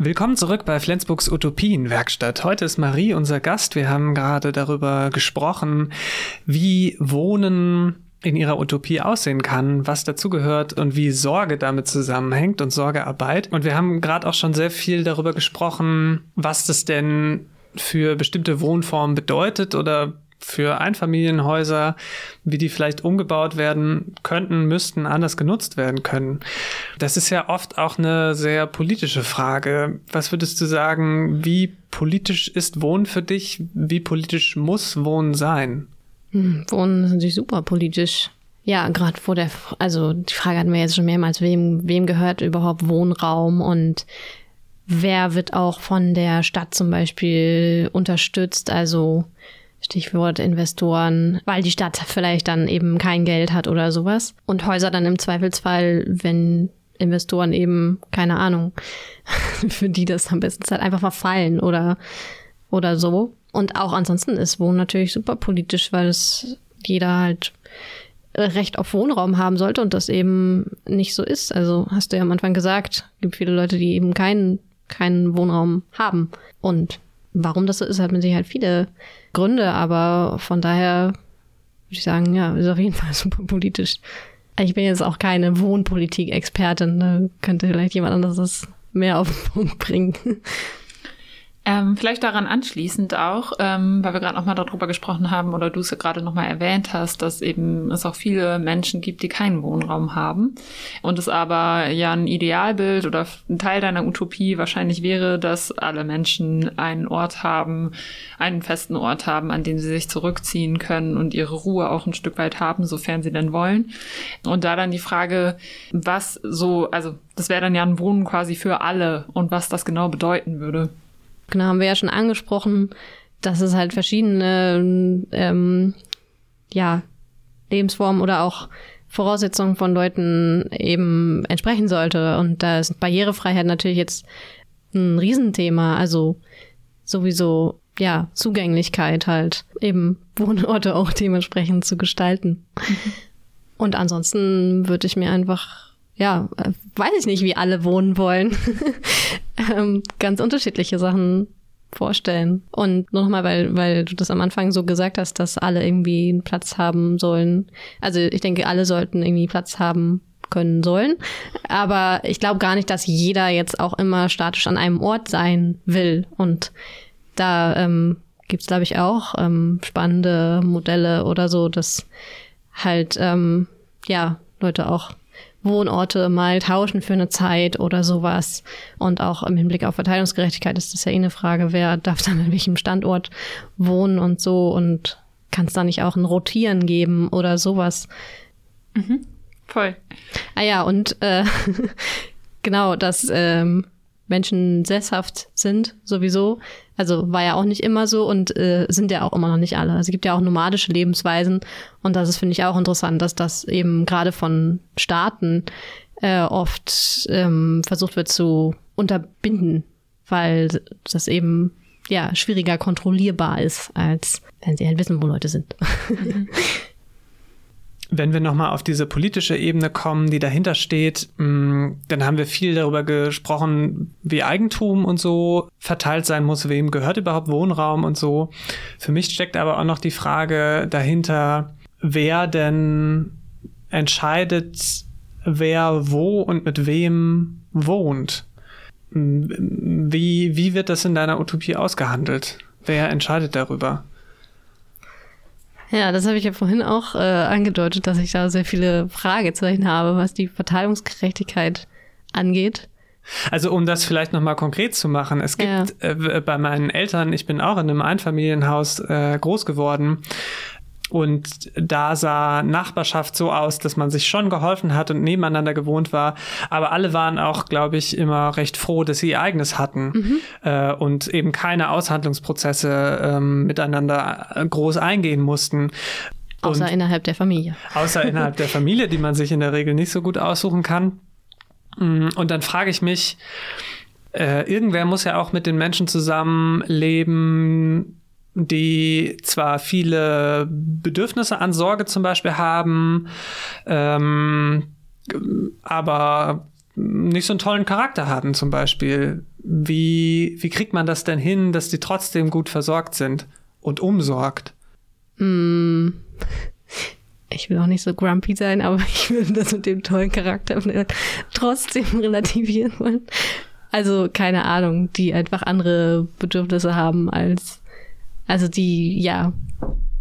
[SPEAKER 1] Willkommen zurück bei Flensburgs Utopienwerkstatt. Heute ist Marie unser Gast. Wir haben gerade darüber gesprochen, wie Wohnen in ihrer Utopie aussehen kann, was dazugehört und wie Sorge damit zusammenhängt und Sorgearbeit. Und wir haben gerade auch schon sehr viel darüber gesprochen, was das denn für bestimmte Wohnformen bedeutet oder für Einfamilienhäuser, wie die vielleicht umgebaut werden könnten, müssten, anders genutzt werden können. Das ist ja oft auch eine sehr politische Frage. Was würdest du sagen, wie politisch ist Wohnen für dich? Wie politisch muss Wohnen sein?
[SPEAKER 3] Hm, Wohnen ist natürlich super politisch. Ja, gerade vor der, also die Frage hatten wir jetzt schon mehrmals, wem, wem gehört überhaupt Wohnraum und wer wird auch von der Stadt zum Beispiel unterstützt? Also Stichwort Investoren, weil die Stadt vielleicht dann eben kein Geld hat oder sowas. Und Häuser dann im Zweifelsfall, wenn Investoren eben, keine Ahnung, für die das am besten Zeit einfach verfallen oder, oder so. Und auch ansonsten ist Wohnen natürlich super politisch, weil es jeder halt Recht auf Wohnraum haben sollte und das eben nicht so ist. Also hast du ja am Anfang gesagt, gibt viele Leute, die eben keinen, keinen Wohnraum haben. Und warum das so ist, hat man sich halt viele Gründe, aber von daher würde ich sagen, ja, ist auf jeden Fall super politisch. Ich bin jetzt auch keine Wohnpolitik-Expertin, da könnte vielleicht jemand anderes das mehr auf den Punkt bringen.
[SPEAKER 2] Ähm, vielleicht daran anschließend auch, ähm, weil wir gerade nochmal darüber gesprochen haben oder du es ja gerade nochmal erwähnt hast, dass eben es auch viele Menschen gibt, die keinen Wohnraum haben und es aber ja ein Idealbild oder ein Teil deiner Utopie wahrscheinlich wäre, dass alle Menschen einen Ort haben, einen festen Ort haben, an dem sie sich zurückziehen können und ihre Ruhe auch ein Stück weit haben, sofern sie denn wollen. Und da dann die Frage, was so, also das wäre dann ja ein Wohnen quasi für alle und was das genau bedeuten würde.
[SPEAKER 3] Genau, haben wir ja schon angesprochen, dass es halt verschiedene ähm, ja, Lebensformen oder auch Voraussetzungen von Leuten eben entsprechen sollte. Und da ist Barrierefreiheit natürlich jetzt ein Riesenthema. Also sowieso, ja, Zugänglichkeit halt, eben Wohnorte auch dementsprechend zu gestalten. Mhm. Und ansonsten würde ich mir einfach, ja, weiß ich nicht, wie alle wohnen wollen. ähm, ganz unterschiedliche Sachen vorstellen. Und nur nochmal, weil, weil du das am Anfang so gesagt hast, dass alle irgendwie einen Platz haben sollen. Also ich denke, alle sollten irgendwie Platz haben können sollen. Aber ich glaube gar nicht, dass jeder jetzt auch immer statisch an einem Ort sein will. Und da ähm, gibt es, glaube ich, auch ähm, spannende Modelle oder so, dass halt ähm, ja Leute auch Wohnorte mal tauschen für eine Zeit oder sowas. Und auch im Hinblick auf Verteilungsgerechtigkeit ist das ja eh eine Frage, wer darf dann an welchem Standort wohnen und so und kann es da nicht auch ein Rotieren geben oder sowas.
[SPEAKER 2] Mhm. Voll.
[SPEAKER 3] Ah ja, und äh, genau, dass ähm, Menschen sesshaft sind, sowieso. Also war ja auch nicht immer so und äh, sind ja auch immer noch nicht alle. Also es gibt ja auch nomadische Lebensweisen und das ist, finde ich, auch interessant, dass das eben gerade von Staaten äh, oft ähm, versucht wird zu unterbinden, weil das eben ja schwieriger kontrollierbar ist, als wenn sie halt wissen, wo Leute sind. Mhm.
[SPEAKER 1] Wenn wir nochmal auf diese politische Ebene kommen, die dahinter steht, mm, dann haben wir viel darüber gesprochen, wie Eigentum und so verteilt sein muss, wem gehört überhaupt Wohnraum und so. Für mich steckt aber auch noch die Frage dahinter, wer denn entscheidet, wer wo und mit wem wohnt. Mm, wie, wie wird das in deiner Utopie ausgehandelt? Wer entscheidet darüber?
[SPEAKER 3] Ja, das habe ich ja vorhin auch äh, angedeutet, dass ich da sehr viele Fragezeichen habe, was die Verteilungsgerechtigkeit angeht.
[SPEAKER 1] Also um das vielleicht nochmal konkret zu machen, es gibt ja. äh, bei meinen Eltern, ich bin auch in einem Einfamilienhaus äh, groß geworden, und da sah Nachbarschaft so aus, dass man sich schon geholfen hat und nebeneinander gewohnt war. Aber alle waren auch, glaube ich, immer recht froh, dass sie ihr eigenes hatten mhm. äh, und eben keine Aushandlungsprozesse ähm, miteinander äh, groß eingehen mussten.
[SPEAKER 3] Außer und innerhalb der Familie.
[SPEAKER 1] Außer innerhalb der Familie, die man sich in der Regel nicht so gut aussuchen kann. Mm, und dann frage ich mich, äh, irgendwer muss ja auch mit den Menschen zusammenleben, die zwar viele Bedürfnisse an Sorge zum Beispiel haben, ähm, aber nicht so einen tollen Charakter haben zum Beispiel. Wie, wie kriegt man das denn hin, dass die trotzdem gut versorgt sind und umsorgt?
[SPEAKER 3] Mm. Ich will auch nicht so grumpy sein, aber ich würde das mit dem tollen Charakter trotzdem relativieren wollen. Also keine Ahnung, die einfach andere Bedürfnisse haben als also die, ja,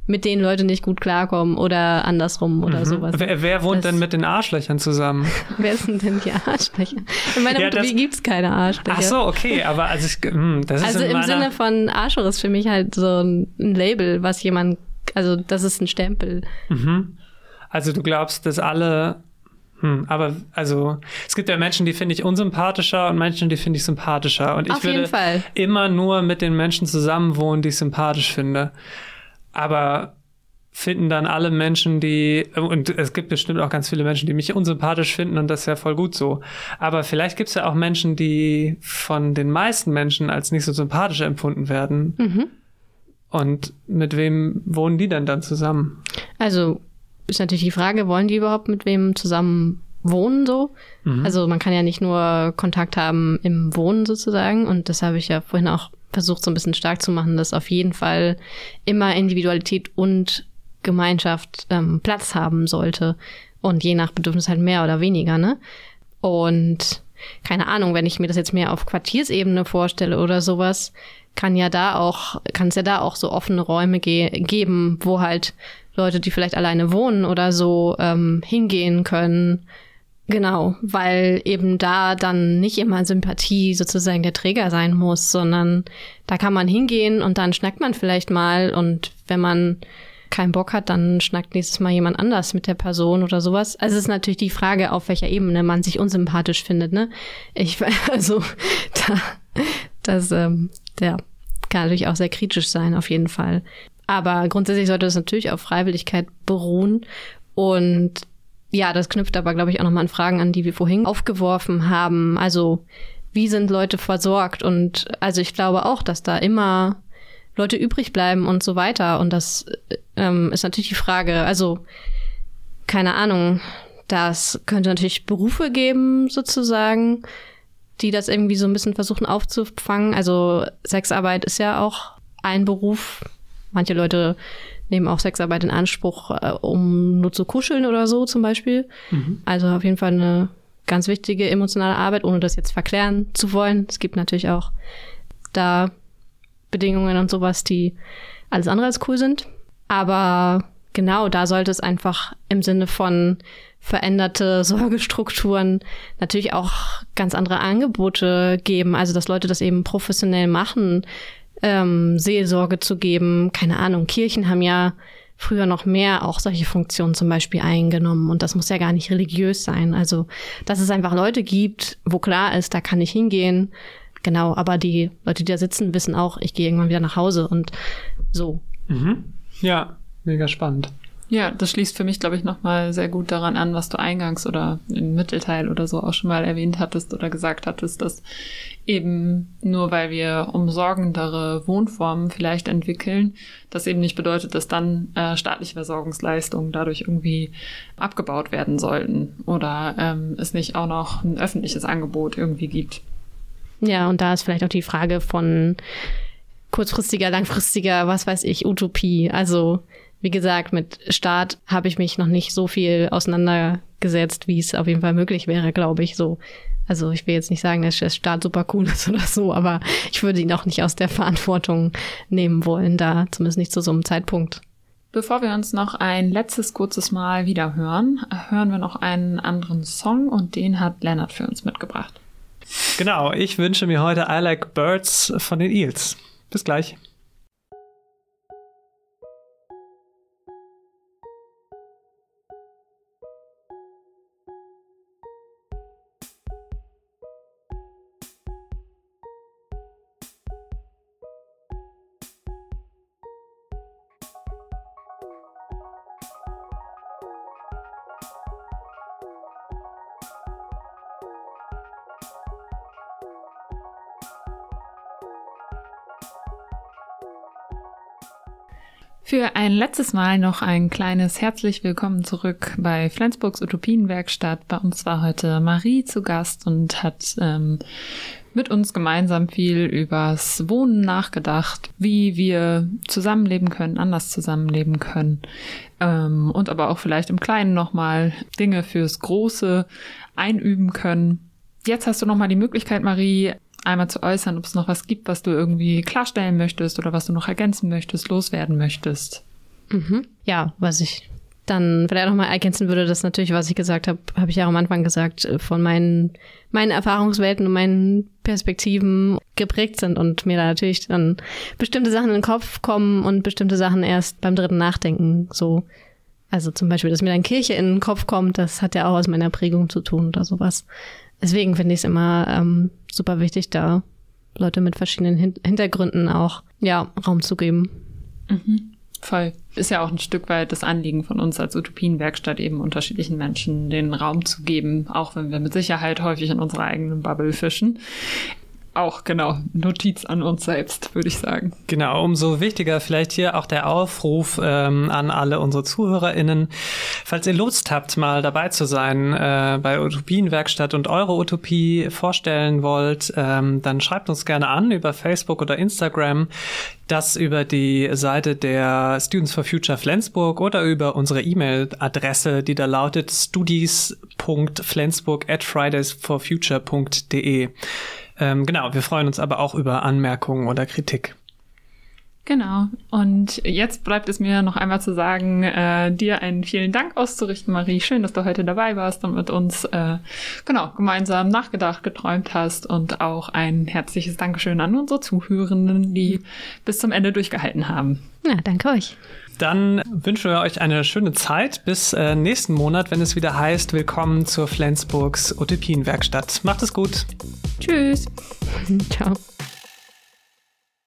[SPEAKER 3] mit denen Leute nicht gut klarkommen oder andersrum oder mhm. sowas.
[SPEAKER 1] Wer, wer wohnt das, denn mit den Arschlöchern zusammen?
[SPEAKER 3] wer sind denn die Arschlöcher? In meiner ja, Utopie gibt es keine Arschlöcher.
[SPEAKER 1] Ach so, okay, aber also, ich, mh, hm, das ist
[SPEAKER 3] Also im Sinne von Arschloch ist für mich halt so ein, ein Label, was jemand, also das ist ein Stempel.
[SPEAKER 1] Mhm. Also du glaubst, dass alle hm, aber also es gibt ja Menschen, die finde ich unsympathischer und Menschen, die finde ich sympathischer. Und ich
[SPEAKER 3] Auf
[SPEAKER 1] würde immer nur mit den Menschen zusammenwohnen, die ich sympathisch finde. Aber finden dann alle Menschen, die, und es gibt bestimmt auch ganz viele Menschen, die mich unsympathisch finden und das ist ja voll gut so. Aber vielleicht gibt es ja auch Menschen, die von den meisten Menschen als nicht so sympathisch empfunden werden. Mhm. Und mit wem wohnen die denn dann zusammen?
[SPEAKER 3] Also ist natürlich die Frage, wollen die überhaupt mit wem zusammen wohnen so? Mhm. Also man kann ja nicht nur Kontakt haben im Wohnen sozusagen und das habe ich ja vorhin auch versucht so ein bisschen stark zu machen, dass auf jeden Fall immer Individualität und Gemeinschaft ähm, Platz haben sollte und je nach Bedürfnis halt mehr oder weniger, ne? Und keine Ahnung, wenn ich mir das jetzt mehr auf Quartiersebene vorstelle oder sowas, kann ja da auch, kann es ja da auch so offene Räume ge geben, wo halt Leute, die vielleicht alleine wohnen oder so, ähm, hingehen können. Genau, weil eben da dann nicht immer Sympathie sozusagen der Träger sein muss, sondern da kann man hingehen und dann schnackt man vielleicht mal und wenn man keinen Bock hat, dann schnackt nächstes Mal jemand anders mit der Person oder sowas. Also es ist natürlich die Frage, auf welcher Ebene man sich unsympathisch findet, ne? Ich, also, da, das, ähm, der kann natürlich auch sehr kritisch sein, auf jeden Fall. Aber grundsätzlich sollte es natürlich auf Freiwilligkeit beruhen. Und ja, das knüpft aber, glaube ich, auch nochmal an Fragen an, die wir vorhin aufgeworfen haben. Also, wie sind Leute versorgt? Und also ich glaube auch, dass da immer Leute übrig bleiben und so weiter. Und das ähm, ist natürlich die Frage. Also, keine Ahnung. Das könnte natürlich Berufe geben, sozusagen, die das irgendwie so ein bisschen versuchen aufzufangen. Also Sexarbeit ist ja auch ein Beruf, Manche Leute nehmen auch Sexarbeit in Anspruch, äh, um nur zu kuscheln oder so zum Beispiel. Mhm. Also auf jeden Fall eine ganz wichtige emotionale Arbeit, ohne das jetzt verklären zu wollen. Es gibt natürlich auch da Bedingungen und sowas, die alles andere als cool sind. Aber genau, da sollte es einfach im Sinne von veränderte Sorgestrukturen natürlich auch ganz andere Angebote geben. Also, dass Leute das eben professionell machen, ähm, Seelsorge zu geben. Keine Ahnung, Kirchen haben ja früher noch mehr auch solche Funktionen zum Beispiel eingenommen und das muss ja gar nicht religiös sein. Also, dass es einfach Leute gibt, wo klar ist, da kann ich hingehen. Genau, aber die Leute, die da sitzen, wissen auch, ich gehe irgendwann wieder nach Hause und so.
[SPEAKER 1] Mhm. Ja, mega spannend.
[SPEAKER 2] Ja, das schließt für mich, glaube ich, nochmal sehr gut daran an, was du eingangs oder im Mittelteil oder so auch schon mal erwähnt hattest oder gesagt hattest, dass eben nur weil wir umsorgendere Wohnformen vielleicht entwickeln, das eben nicht bedeutet, dass dann äh, staatliche Versorgungsleistungen dadurch irgendwie abgebaut werden sollten oder ähm, es nicht auch noch ein öffentliches Angebot irgendwie gibt.
[SPEAKER 3] Ja, und da ist vielleicht auch die Frage von kurzfristiger, langfristiger, was weiß ich, Utopie. Also wie gesagt, mit Staat habe ich mich noch nicht so viel auseinandergesetzt, wie es auf jeden Fall möglich wäre, glaube ich. So, also ich will jetzt nicht sagen, dass der Staat super cool ist oder so, aber ich würde ihn auch nicht aus der Verantwortung nehmen wollen, da zumindest nicht zu so einem Zeitpunkt.
[SPEAKER 2] Bevor wir uns noch ein letztes kurzes Mal wieder hören, hören wir noch einen anderen Song und den hat Leonard für uns mitgebracht.
[SPEAKER 1] Genau, ich wünsche mir heute I Like Birds von den Eels. Bis gleich.
[SPEAKER 2] Letztes Mal noch ein kleines herzlich willkommen zurück bei Flensburgs Utopienwerkstatt. Bei uns war heute Marie zu Gast und hat ähm, mit uns gemeinsam viel übers Wohnen nachgedacht, wie wir zusammenleben können, anders zusammenleben können ähm, und aber auch vielleicht im Kleinen nochmal Dinge fürs Große einüben können. Jetzt hast du nochmal die Möglichkeit, Marie, einmal zu äußern, ob es noch was gibt, was du irgendwie klarstellen möchtest oder was du noch ergänzen möchtest, loswerden möchtest.
[SPEAKER 3] Mhm. Ja, was ich dann vielleicht nochmal ergänzen würde, das natürlich, was ich gesagt habe, habe ich ja am Anfang gesagt, äh, von meinen, meinen Erfahrungswelten und meinen Perspektiven geprägt sind und mir da natürlich dann bestimmte Sachen in den Kopf kommen und bestimmte Sachen erst beim dritten Nachdenken so. Also zum Beispiel, dass mir dann Kirche in den Kopf kommt, das hat ja auch aus meiner Prägung zu tun oder sowas. Deswegen finde ich es immer ähm, super wichtig, da Leute mit verschiedenen Hin Hintergründen auch ja, Raum zu geben.
[SPEAKER 2] Mhm. Voll. Ist ja auch ein Stück weit das Anliegen von uns als Utopienwerkstatt, eben unterschiedlichen Menschen den Raum zu geben, auch wenn wir mit Sicherheit häufig in unserer eigenen Bubble fischen auch, genau. Notiz an uns selbst, würde ich sagen.
[SPEAKER 1] Genau, umso wichtiger vielleicht hier auch der Aufruf ähm, an alle unsere ZuhörerInnen. Falls ihr Lust habt, mal dabei zu sein äh, bei Utopienwerkstatt und eure Utopie vorstellen wollt, ähm, dann schreibt uns gerne an über Facebook oder Instagram. Das über die Seite der Students for Future Flensburg oder über unsere E-Mail-Adresse, die da lautet studies.flensburg at fridaysforfuture.de. Ähm, genau, wir freuen uns aber auch über Anmerkungen oder Kritik.
[SPEAKER 2] Genau. Und jetzt bleibt es mir noch einmal zu sagen, äh, dir einen vielen Dank auszurichten, Marie. Schön, dass du heute dabei warst und mit uns äh, genau gemeinsam nachgedacht, geträumt hast und auch ein herzliches Dankeschön an unsere Zuhörenden, die bis zum Ende durchgehalten haben.
[SPEAKER 3] Ja, danke euch.
[SPEAKER 1] Dann wünschen wir euch eine schöne Zeit bis äh, nächsten Monat, wenn es wieder heißt, willkommen zur Flensburgs Utopienwerkstatt. Macht es gut.
[SPEAKER 2] Tschüss.
[SPEAKER 3] Ciao.